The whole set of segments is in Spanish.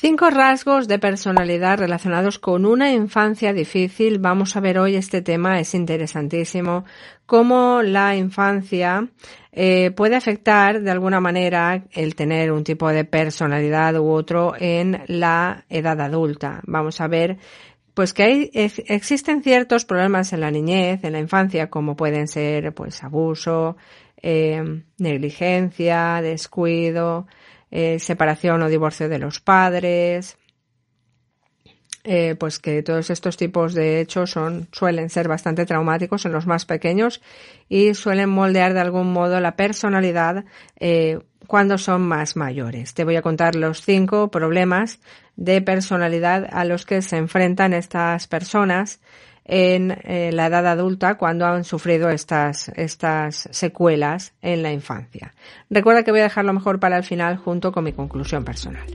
Cinco rasgos de personalidad relacionados con una infancia difícil. Vamos a ver hoy este tema, es interesantísimo. Cómo la infancia eh, puede afectar de alguna manera el tener un tipo de personalidad u otro en la edad adulta. Vamos a ver pues que hay, existen ciertos problemas en la niñez, en la infancia, como pueden ser pues abuso, eh, negligencia, descuido, eh, separación o divorcio de los padres, eh, pues que todos estos tipos de hechos son, suelen ser bastante traumáticos en los más pequeños y suelen moldear de algún modo la personalidad eh, cuando son más mayores. Te voy a contar los cinco problemas de personalidad a los que se enfrentan estas personas en eh, la edad adulta cuando han sufrido estas, estas secuelas en la infancia. Recuerda que voy a dejarlo mejor para el final junto con mi conclusión personal.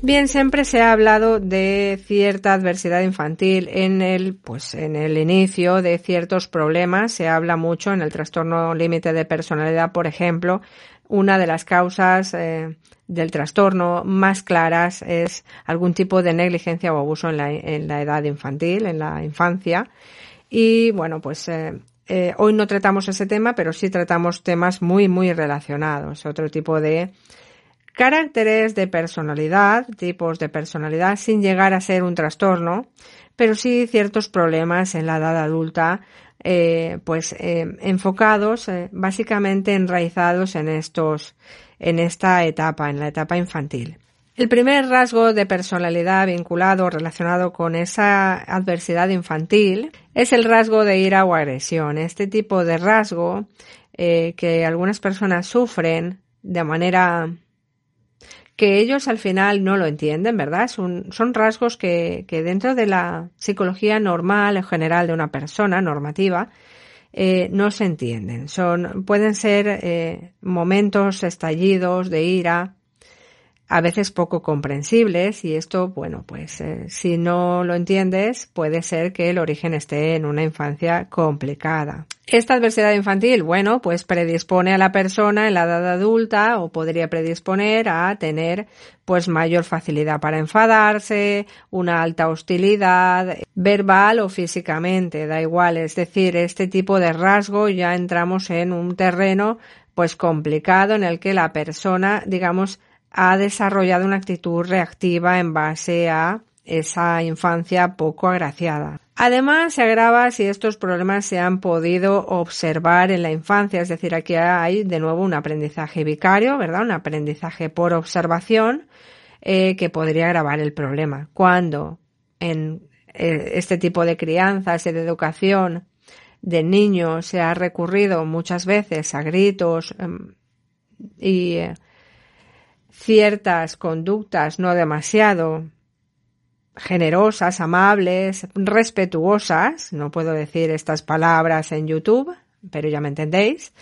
Bien, siempre se ha hablado de cierta adversidad infantil en el, pues, en el inicio de ciertos problemas. Se habla mucho en el trastorno límite de personalidad, por ejemplo, una de las causas eh, del trastorno más claras es algún tipo de negligencia o abuso en la, en la edad infantil, en la infancia. Y bueno, pues eh, eh, hoy no tratamos ese tema, pero sí tratamos temas muy, muy relacionados. Otro tipo de caracteres de personalidad, tipos de personalidad, sin llegar a ser un trastorno, pero sí ciertos problemas en la edad adulta eh, pues eh, enfocados eh, básicamente enraizados en estos en esta etapa en la etapa infantil. El primer rasgo de personalidad vinculado relacionado con esa adversidad infantil es el rasgo de ira o agresión. Este tipo de rasgo que algunas personas sufren de manera que ellos al final no lo entienden, ¿verdad? Son, rasgos que, que, dentro de la psicología normal en general de una persona normativa eh, no se entienden. Son, pueden ser eh, momentos estallidos de ira, a veces poco comprensibles y esto, bueno, pues eh, si no lo entiendes, puede ser que el origen esté en una infancia complicada. Esta adversidad infantil, bueno, pues predispone a la persona en la edad adulta o podría predisponer a tener pues mayor facilidad para enfadarse, una alta hostilidad, verbal o físicamente, da igual, es decir, este tipo de rasgo ya entramos en un terreno pues complicado en el que la persona, digamos, ha desarrollado una actitud reactiva en base a esa infancia poco agraciada. Además, se agrava si estos problemas se han podido observar en la infancia, es decir, aquí hay de nuevo un aprendizaje vicario, ¿verdad? Un aprendizaje por observación eh, que podría agravar el problema. Cuando en eh, este tipo de crianzas y de educación de niños se ha recurrido muchas veces a gritos em, y eh, ciertas conductas no demasiado generosas, amables, respetuosas, no puedo decir estas palabras en YouTube, pero ya me entendéis,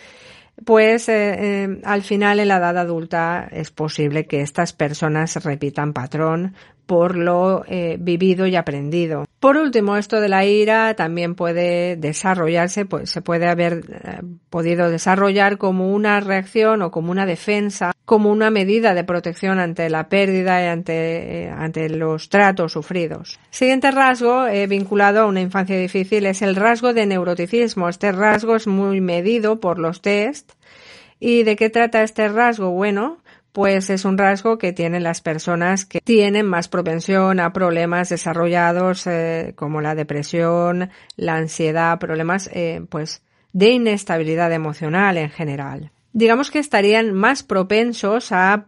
pues eh, eh, al final en la edad adulta es posible que estas personas repitan patrón por lo eh, vivido y aprendido. Por último, esto de la ira también puede desarrollarse, pues se puede haber eh, podido desarrollar como una reacción o como una defensa, como una medida de protección ante la pérdida y ante, eh, ante los tratos sufridos. Siguiente rasgo vinculado a una infancia difícil es el rasgo de neuroticismo. Este rasgo es muy medido por los test. ¿Y de qué trata este rasgo? Bueno, pues es un rasgo que tienen las personas que tienen más propensión a problemas desarrollados eh, como la depresión, la ansiedad, problemas eh, pues de inestabilidad emocional en general. Digamos que estarían más propensos a,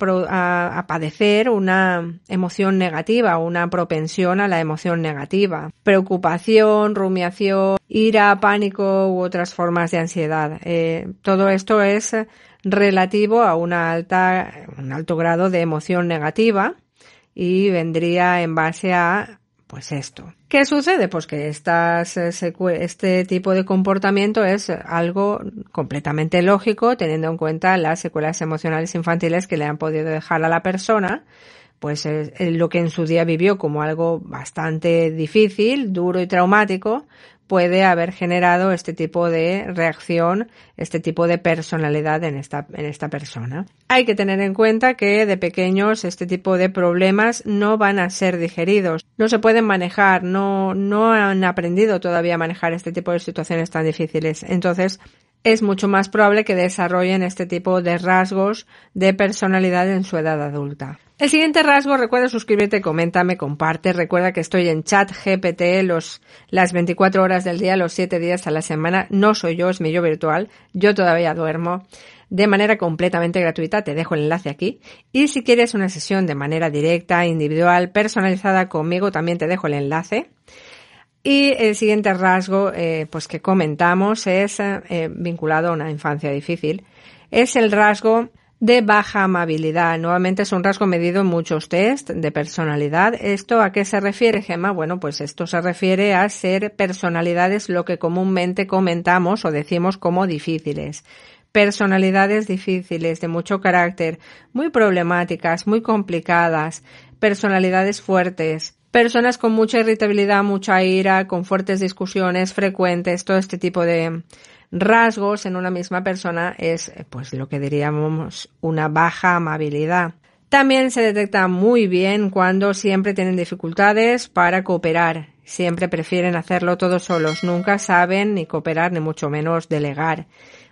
padecer una emoción negativa, una propensión a la emoción negativa, preocupación, rumiación, ira, pánico u otras formas de ansiedad. Eh, todo esto es relativo a un alto grado de emoción negativa y vendría en base a pues esto. ¿Qué sucede? Pues que estas, eh, este tipo de comportamiento es algo completamente lógico teniendo en cuenta las secuelas emocionales infantiles que le han podido dejar a la persona pues lo que en su día vivió como algo bastante difícil, duro y traumático, puede haber generado este tipo de reacción, este tipo de personalidad en esta, en esta persona. Hay que tener en cuenta que de pequeños este tipo de problemas no van a ser digeridos, no se pueden manejar, no, no han aprendido todavía a manejar este tipo de situaciones tan difíciles. Entonces, es mucho más probable que desarrollen este tipo de rasgos de personalidad en su edad adulta. El siguiente rasgo, recuerda suscribirte, coméntame, comparte. Recuerda que estoy en chat GPT los, las 24 horas del día, los 7 días a la semana. No soy yo, es mi yo virtual. Yo todavía duermo de manera completamente gratuita. Te dejo el enlace aquí. Y si quieres una sesión de manera directa, individual, personalizada conmigo, también te dejo el enlace. Y el siguiente rasgo eh, pues que comentamos es eh, vinculado a una infancia difícil. Es el rasgo de baja amabilidad. Nuevamente es un rasgo medido en muchos test de personalidad. ¿Esto a qué se refiere, Gemma? Bueno, pues esto se refiere a ser personalidades lo que comúnmente comentamos o decimos como difíciles. Personalidades difíciles, de mucho carácter, muy problemáticas, muy complicadas, personalidades fuertes, personas con mucha irritabilidad, mucha ira, con fuertes discusiones frecuentes, todo este tipo de rasgos en una misma persona es pues lo que diríamos una baja amabilidad. También se detecta muy bien cuando siempre tienen dificultades para cooperar. Siempre prefieren hacerlo todos solos. Nunca saben ni cooperar ni mucho menos delegar.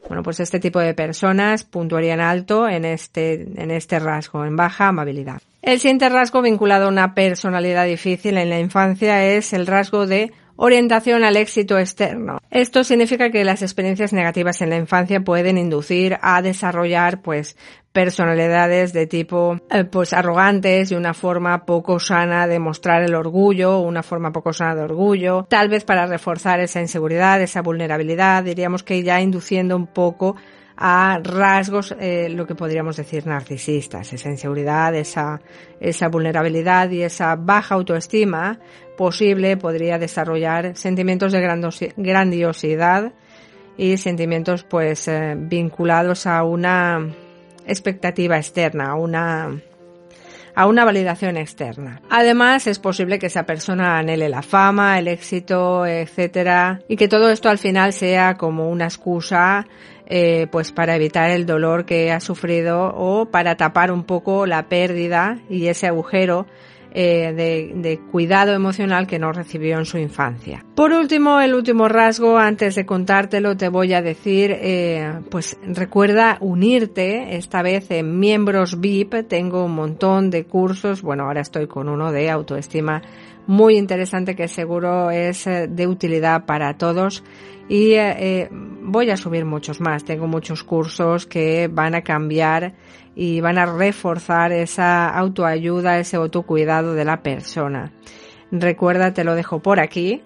Bueno, pues este tipo de personas puntuarían alto en este, en este rasgo, en baja amabilidad. El siguiente rasgo vinculado a una personalidad difícil en la infancia es el rasgo de orientación al éxito externo. Esto significa que las experiencias negativas en la infancia pueden inducir a desarrollar pues personalidades de tipo eh, pues arrogantes y una forma poco sana de mostrar el orgullo, una forma poco sana de orgullo, tal vez para reforzar esa inseguridad, esa vulnerabilidad, diríamos que ya induciendo un poco a rasgos, eh, lo que podríamos decir narcisistas, esa inseguridad, esa, esa vulnerabilidad y esa baja autoestima posible podría desarrollar sentimientos de grandiosidad y sentimientos pues eh, vinculados a una expectativa externa, a una a una validación externa. Además, es posible que esa persona anhele la fama, el éxito, etcétera, y que todo esto al final sea como una excusa eh, pues para evitar el dolor que ha sufrido o para tapar un poco la pérdida y ese agujero eh, de, cuidado emocional que no recibió en su infancia. Por último, el último rasgo, antes de contártelo, te voy a decir, eh, pues recuerda unirte, esta vez en miembros VIP, tengo un montón de cursos, bueno, ahora estoy con uno de autoestima muy interesante que seguro es de utilidad para todos y eh, voy a subir muchos más. Tengo muchos cursos que van a cambiar y van a reforzar esa autoayuda, ese autocuidado de la persona. Recuerda, te lo dejo por aquí,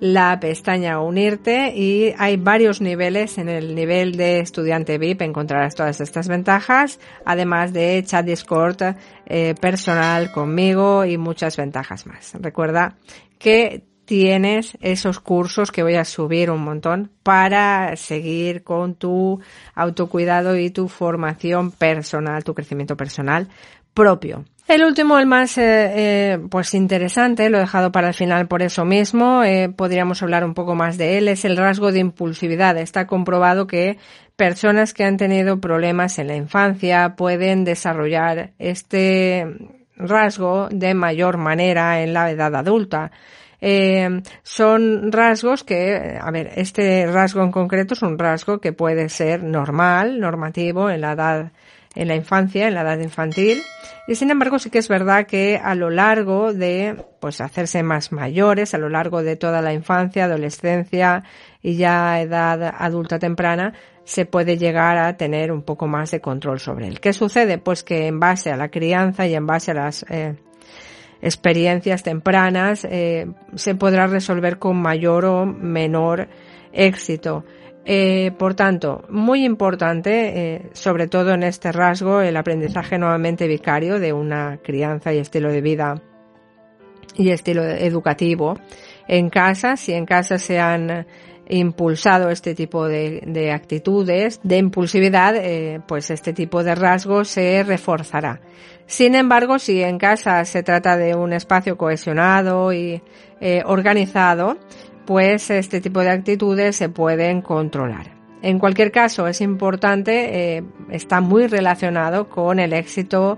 la pestaña unirte y hay varios niveles. En el nivel de estudiante VIP encontrarás todas estas ventajas, además de chat Discord eh, personal conmigo y muchas ventajas más. Recuerda que tienes esos cursos que voy a subir un montón para seguir con tu autocuidado y tu formación personal, tu crecimiento personal propio. El último, el más eh, eh, pues interesante, lo he dejado para el final por eso mismo, eh, podríamos hablar un poco más de él, es el rasgo de impulsividad. Está comprobado que personas que han tenido problemas en la infancia pueden desarrollar este rasgo de mayor manera en la edad adulta. Eh, son rasgos que, a ver, este rasgo en concreto es un rasgo que puede ser normal, normativo en la edad, en la infancia, en la edad infantil. Y sin embargo sí que es verdad que a lo largo de, pues hacerse más mayores, a lo largo de toda la infancia, adolescencia y ya edad adulta temprana, se puede llegar a tener un poco más de control sobre él. ¿Qué sucede? Pues que en base a la crianza y en base a las eh, experiencias tempranas eh, se podrá resolver con mayor o menor éxito. Eh, por tanto, muy importante, eh, sobre todo en este rasgo, el aprendizaje nuevamente vicario de una crianza y estilo de vida y estilo educativo en casa, si en casa se han impulsado este tipo de, actitudes, de impulsividad, eh, pues este tipo de rasgos se reforzará. Sin embargo, si en casa se trata de un espacio cohesionado y organizado, pues este tipo de actitudes se pueden controlar. En cualquier caso, es importante, eh, está muy relacionado con el éxito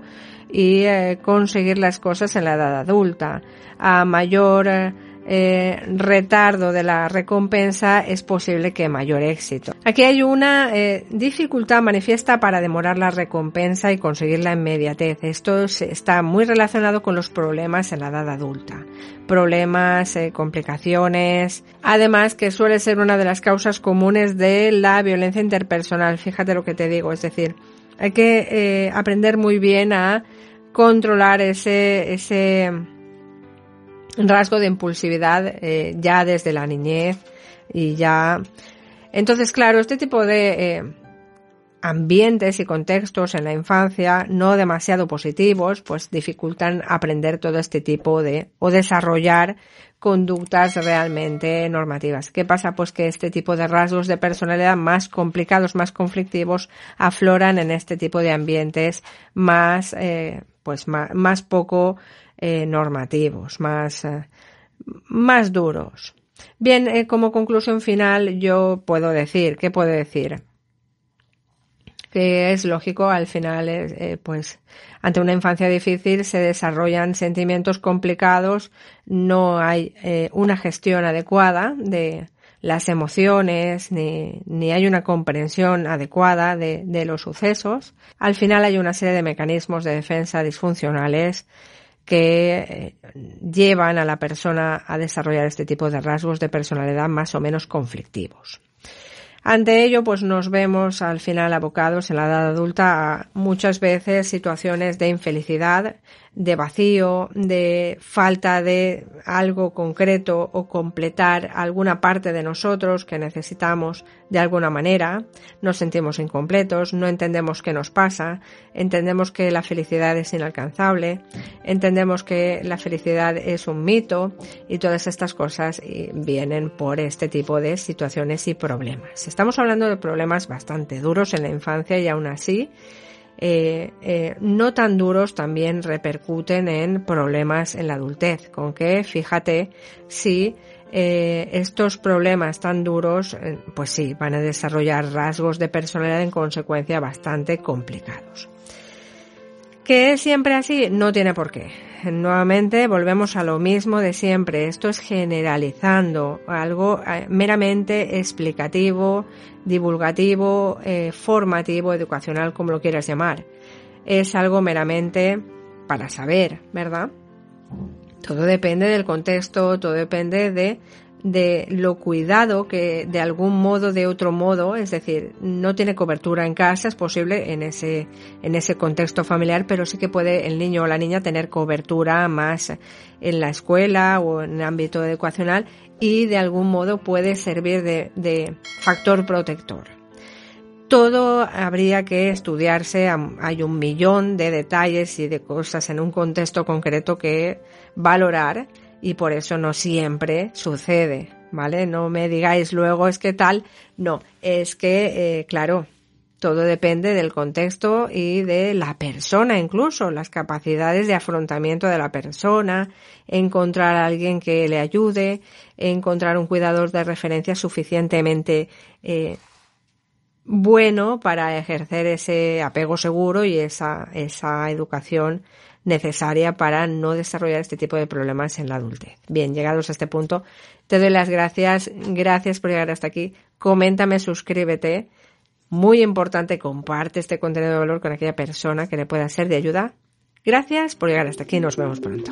y conseguir las cosas en la edad adulta. A mayor eh, retardo de la recompensa es posible que mayor éxito. Aquí hay una eh, dificultad manifiesta para demorar la recompensa y conseguir la inmediatez. Esto está muy relacionado con los problemas en la edad adulta. Problemas, eh, complicaciones. Además que suele ser una de las causas comunes de la violencia interpersonal. Fíjate lo que te digo. Es decir, hay que aprender muy bien a controlar ese, ese rasgo de impulsividad eh, ya desde la niñez y ya. Entonces, claro, este tipo de eh, ambientes y contextos en la infancia no demasiado positivos, pues dificultan aprender todo este tipo de o desarrollar conductas realmente normativas. ¿Qué pasa? Pues que este tipo de rasgos de personalidad más complicados, más conflictivos, afloran en este tipo de ambientes más, eh, pues más, más poco eh, normativos, más, eh, más duros. Bien, eh, como conclusión final, yo puedo decir, ¿qué puedo decir? Que es lógico, al final, pues, ante una infancia difícil se desarrollan sentimientos complicados, no hay una gestión adecuada de las emociones, ni, ni hay una comprensión adecuada de, de los sucesos. Al final hay una serie de mecanismos de defensa disfuncionales que eh, llevan a la persona a desarrollar este tipo de rasgos de personalidad más o menos conflictivos. Ante ello, pues nos vemos al final abocados en la edad adulta a muchas veces situaciones de infelicidad, de vacío, de falta de algo concreto o completar alguna parte de nosotros que necesitamos de alguna manera, nos sentimos incompletos, no entendemos qué nos pasa, entendemos que la felicidad es inalcanzable, entendemos que la felicidad es un mito y todas estas cosas vienen por este tipo de situaciones y problemas. Estamos hablando de problemas bastante duros en la infancia y aún así eh, eh, no tan duros también repercuten en problemas en la adultez, con que fíjate si eh, estos problemas tan duros, eh, pues sí, van a desarrollar rasgos de personalidad en consecuencia bastante complicados. ¿Que es siempre así? No tiene por qué. Nuevamente volvemos a lo mismo de siempre. Esto es generalizando, algo eh, meramente explicativo, divulgativo, formativo, educacional, como lo quieras llamar. Es algo meramente para saber, ¿verdad? Todo depende del contexto, todo depende de, de lo cuidado que de algún modo, de otro modo, es decir, no tiene cobertura en casa, es posible en ese, en ese contexto familiar, pero sí que puede el niño o la niña tener cobertura más en la escuela o en el ámbito educacional y de algún modo puede servir de, de factor protector. Todo habría que estudiarse, hay un millón de detalles y de cosas en un contexto concreto que valorar y por eso no siempre sucede, ¿vale? No me digáis luego es que tal, no, es que, eh, claro, todo depende del contexto y de la persona, incluso las capacidades de afrontamiento de la persona, encontrar a alguien que le ayude, encontrar un cuidador de referencia suficientemente eh, bueno para ejercer ese apego seguro y esa, esa educación necesaria para no desarrollar este tipo de problemas en la adultez. Bien, llegados a este punto, te doy las gracias. Gracias por llegar hasta aquí. Coméntame, suscríbete. Muy importante, comparte este contenido de valor con aquella persona que le pueda ser de ayuda. Gracias por llegar hasta aquí. Nos vemos pronto.